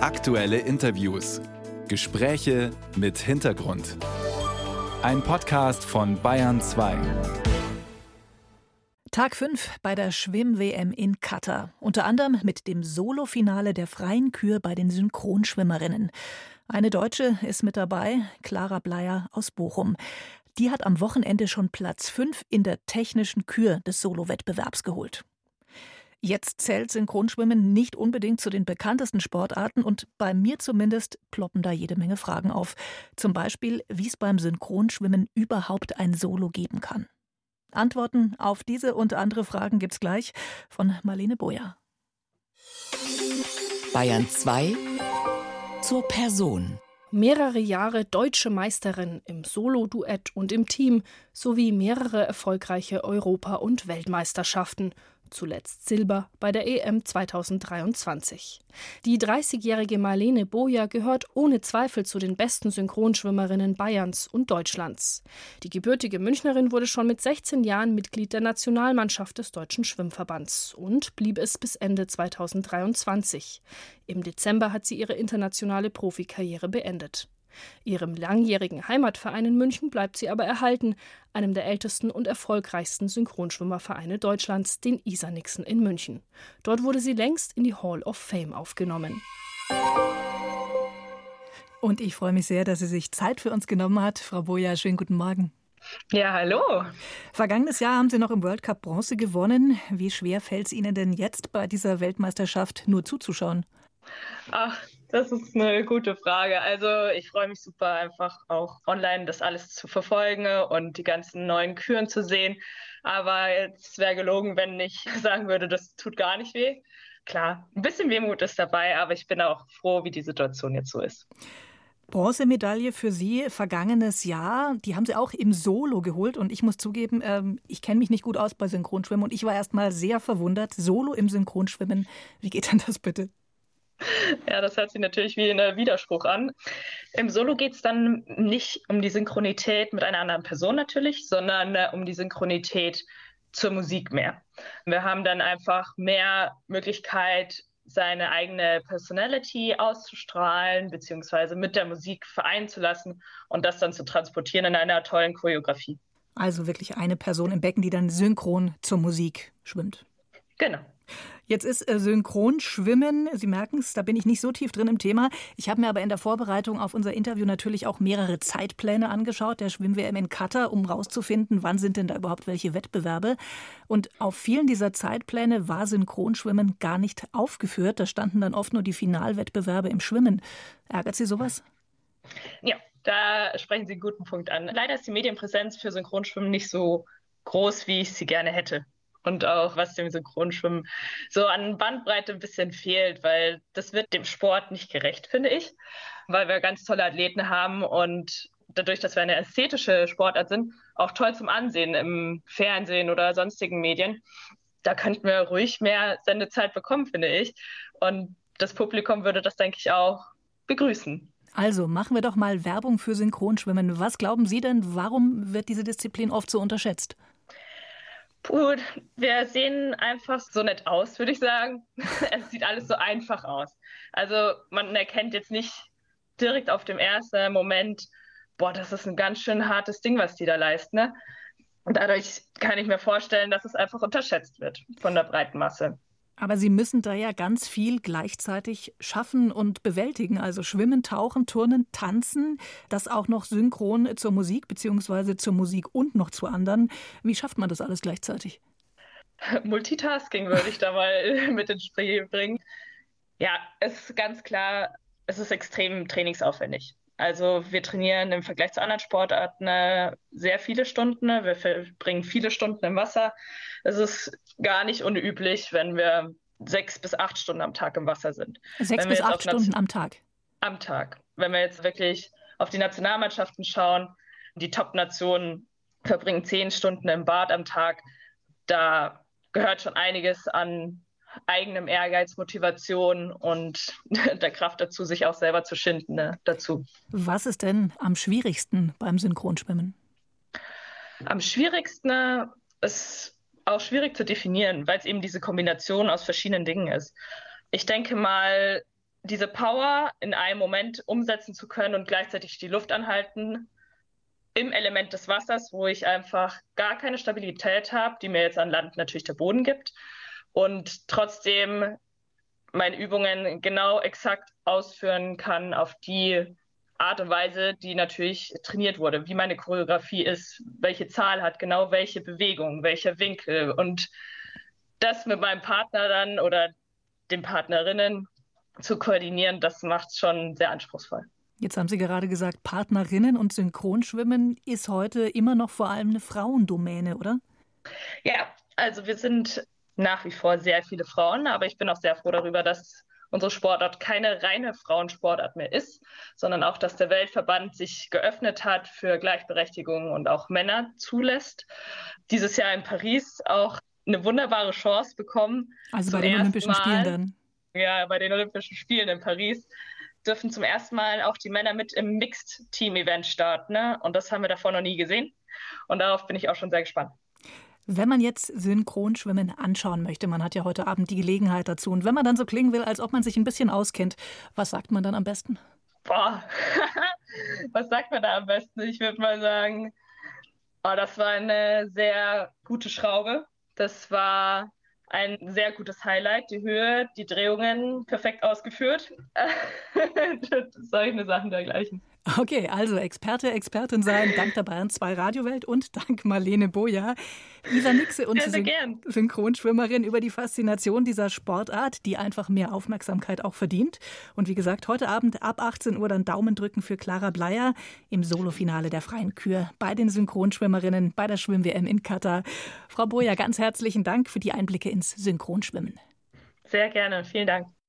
Aktuelle Interviews. Gespräche mit Hintergrund. Ein Podcast von Bayern 2. Tag 5 bei der Schwimm-WM in Katar. Unter anderem mit dem Solofinale der freien Kür bei den Synchronschwimmerinnen. Eine Deutsche ist mit dabei, Clara Bleier aus Bochum. Die hat am Wochenende schon Platz 5 in der technischen Kür des Solo-Wettbewerbs geholt. Jetzt zählt Synchronschwimmen nicht unbedingt zu den bekanntesten Sportarten und bei mir zumindest ploppen da jede Menge Fragen auf. Zum Beispiel, wie es beim Synchronschwimmen überhaupt ein Solo geben kann. Antworten auf diese und andere Fragen gibt's gleich von Marlene Boyer. Bayern 2 zur Person. Mehrere Jahre deutsche Meisterin im Solo-Duett und im Team sowie mehrere erfolgreiche Europa- und Weltmeisterschaften zuletzt Silber bei der EM 2023. Die 30-jährige Marlene Boja gehört ohne Zweifel zu den besten Synchronschwimmerinnen Bayerns und Deutschlands. Die gebürtige Münchnerin wurde schon mit 16 Jahren Mitglied der Nationalmannschaft des Deutschen Schwimmverbands und blieb es bis Ende 2023. Im Dezember hat sie ihre internationale Profikarriere beendet. Ihrem langjährigen Heimatverein in München bleibt sie aber erhalten, einem der ältesten und erfolgreichsten Synchronschwimmervereine Deutschlands, den Isar-Nixon in München. Dort wurde sie längst in die Hall of Fame aufgenommen. Und ich freue mich sehr, dass sie sich Zeit für uns genommen hat. Frau Boja, schönen guten Morgen. Ja, hallo. Vergangenes Jahr haben Sie noch im World Cup Bronze gewonnen. Wie schwer fällt es Ihnen denn jetzt bei dieser Weltmeisterschaft nur zuzuschauen? Ach, das ist eine gute Frage. Also ich freue mich super einfach auch online das alles zu verfolgen und die ganzen neuen Küren zu sehen. Aber es wäre gelogen, wenn ich sagen würde, das tut gar nicht weh. Klar, ein bisschen Wehmut ist dabei, aber ich bin auch froh, wie die Situation jetzt so ist. Bronzemedaille für Sie vergangenes Jahr. Die haben Sie auch im Solo geholt. Und ich muss zugeben, ähm, ich kenne mich nicht gut aus bei Synchronschwimmen. Und ich war erst mal sehr verwundert. Solo im Synchronschwimmen. Wie geht denn das bitte? Ja, das hört sich natürlich wie ein Widerspruch an. Im Solo geht es dann nicht um die Synchronität mit einer anderen Person natürlich, sondern äh, um die Synchronität zur Musik mehr. Wir haben dann einfach mehr Möglichkeit, seine eigene Personality auszustrahlen, beziehungsweise mit der Musik vereinen zu lassen und das dann zu transportieren in einer tollen Choreografie. Also wirklich eine Person im Becken, die dann synchron zur Musik schwimmt. Genau. Jetzt ist äh, Synchronschwimmen, Sie merken es, da bin ich nicht so tief drin im Thema. Ich habe mir aber in der Vorbereitung auf unser Interview natürlich auch mehrere Zeitpläne angeschaut, der Schwimm-WM in Katar, um rauszufinden, wann sind denn da überhaupt welche Wettbewerbe. Und auf vielen dieser Zeitpläne war Synchronschwimmen gar nicht aufgeführt. Da standen dann oft nur die Finalwettbewerbe im Schwimmen. Ärgert Sie sowas? Ja, da sprechen Sie einen guten Punkt an. Leider ist die Medienpräsenz für Synchronschwimmen nicht so groß, wie ich sie gerne hätte und auch was dem Synchronschwimmen so an Bandbreite ein bisschen fehlt, weil das wird dem Sport nicht gerecht, finde ich, weil wir ganz tolle Athleten haben und dadurch, dass wir eine ästhetische Sportart sind, auch toll zum Ansehen im Fernsehen oder sonstigen Medien. Da könnten wir ruhig mehr Sendezeit bekommen, finde ich. Und das Publikum würde das, denke ich, auch begrüßen. Also machen wir doch mal Werbung für Synchronschwimmen. Was glauben Sie denn, warum wird diese Disziplin oft so unterschätzt? Puh, wir sehen einfach so nett aus, würde ich sagen. es sieht alles so einfach aus. Also man erkennt jetzt nicht direkt auf dem ersten Moment, boah, das ist ein ganz schön hartes Ding, was die da leisten. Ne? Und dadurch kann ich mir vorstellen, dass es einfach unterschätzt wird von der breiten Masse. Aber Sie müssen da ja ganz viel gleichzeitig schaffen und bewältigen. Also schwimmen, tauchen, turnen, tanzen, das auch noch synchron zur Musik beziehungsweise zur Musik und noch zu anderen. Wie schafft man das alles gleichzeitig? Multitasking würde ich da mal mit ins Spiel bringen. Ja, es ist ganz klar, es ist extrem trainingsaufwendig. Also wir trainieren im Vergleich zu anderen Sportarten äh, sehr viele Stunden. Wir verbringen viele Stunden im Wasser. Es ist gar nicht unüblich, wenn wir sechs bis acht Stunden am Tag im Wasser sind. Sechs bis acht Stunden am Tag? Am Tag. Wenn wir jetzt wirklich auf die Nationalmannschaften schauen, die Top-Nationen verbringen zehn Stunden im Bad am Tag. Da gehört schon einiges an eigenem Ehrgeiz, Motivation und der Kraft dazu, sich auch selber zu schinden ne, dazu. Was ist denn am schwierigsten beim Synchronschwimmen? Am schwierigsten ist auch schwierig zu definieren, weil es eben diese Kombination aus verschiedenen Dingen ist. Ich denke mal, diese Power in einem Moment umsetzen zu können und gleichzeitig die Luft anhalten im Element des Wassers, wo ich einfach gar keine Stabilität habe, die mir jetzt an Land natürlich der Boden gibt und trotzdem meine Übungen genau exakt ausführen kann auf die Art und Weise, die natürlich trainiert wurde, wie meine Choreografie ist, welche Zahl hat, genau welche Bewegung, welcher Winkel und das mit meinem Partner dann oder den Partnerinnen zu koordinieren, das macht es schon sehr anspruchsvoll. Jetzt haben Sie gerade gesagt, Partnerinnen und Synchronschwimmen ist heute immer noch vor allem eine Frauendomäne, oder? Ja, also wir sind nach wie vor sehr viele Frauen, aber ich bin auch sehr froh darüber, dass unsere Sportart keine reine Frauensportart mehr ist, sondern auch, dass der Weltverband sich geöffnet hat für Gleichberechtigung und auch Männer zulässt. Dieses Jahr in Paris auch eine wunderbare Chance bekommen. Also bei den Olympischen Mal, Spielen dann. Ja, bei den Olympischen Spielen in Paris dürfen zum ersten Mal auch die Männer mit im Mixed-Team-Event starten. Ne? Und das haben wir davor noch nie gesehen. Und darauf bin ich auch schon sehr gespannt. Wenn man jetzt Synchronschwimmen anschauen möchte, man hat ja heute Abend die Gelegenheit dazu, und wenn man dann so klingen will, als ob man sich ein bisschen auskennt, was sagt man dann am besten? Boah, was sagt man da am besten? Ich würde mal sagen, oh, das war eine sehr gute Schraube. Das war ein sehr gutes Highlight. Die Höhe, die Drehungen perfekt ausgeführt. Solche Sachen dergleichen. Okay, also Experte, Expertin sein, dank der Bayern 2 Radiowelt und dank Marlene Boja. Isa Nixe, unsere Syn. Synchronschwimmerin, über die Faszination dieser Sportart, die einfach mehr Aufmerksamkeit auch verdient. Und wie gesagt, heute Abend ab 18 Uhr dann Daumen drücken für Clara Bleier im Solofinale der Freien Kür bei den Synchronschwimmerinnen bei der Schwimm-WM in Katar. Frau Boja, ganz herzlichen Dank für die Einblicke ins Synchronschwimmen. Sehr gerne, vielen Dank.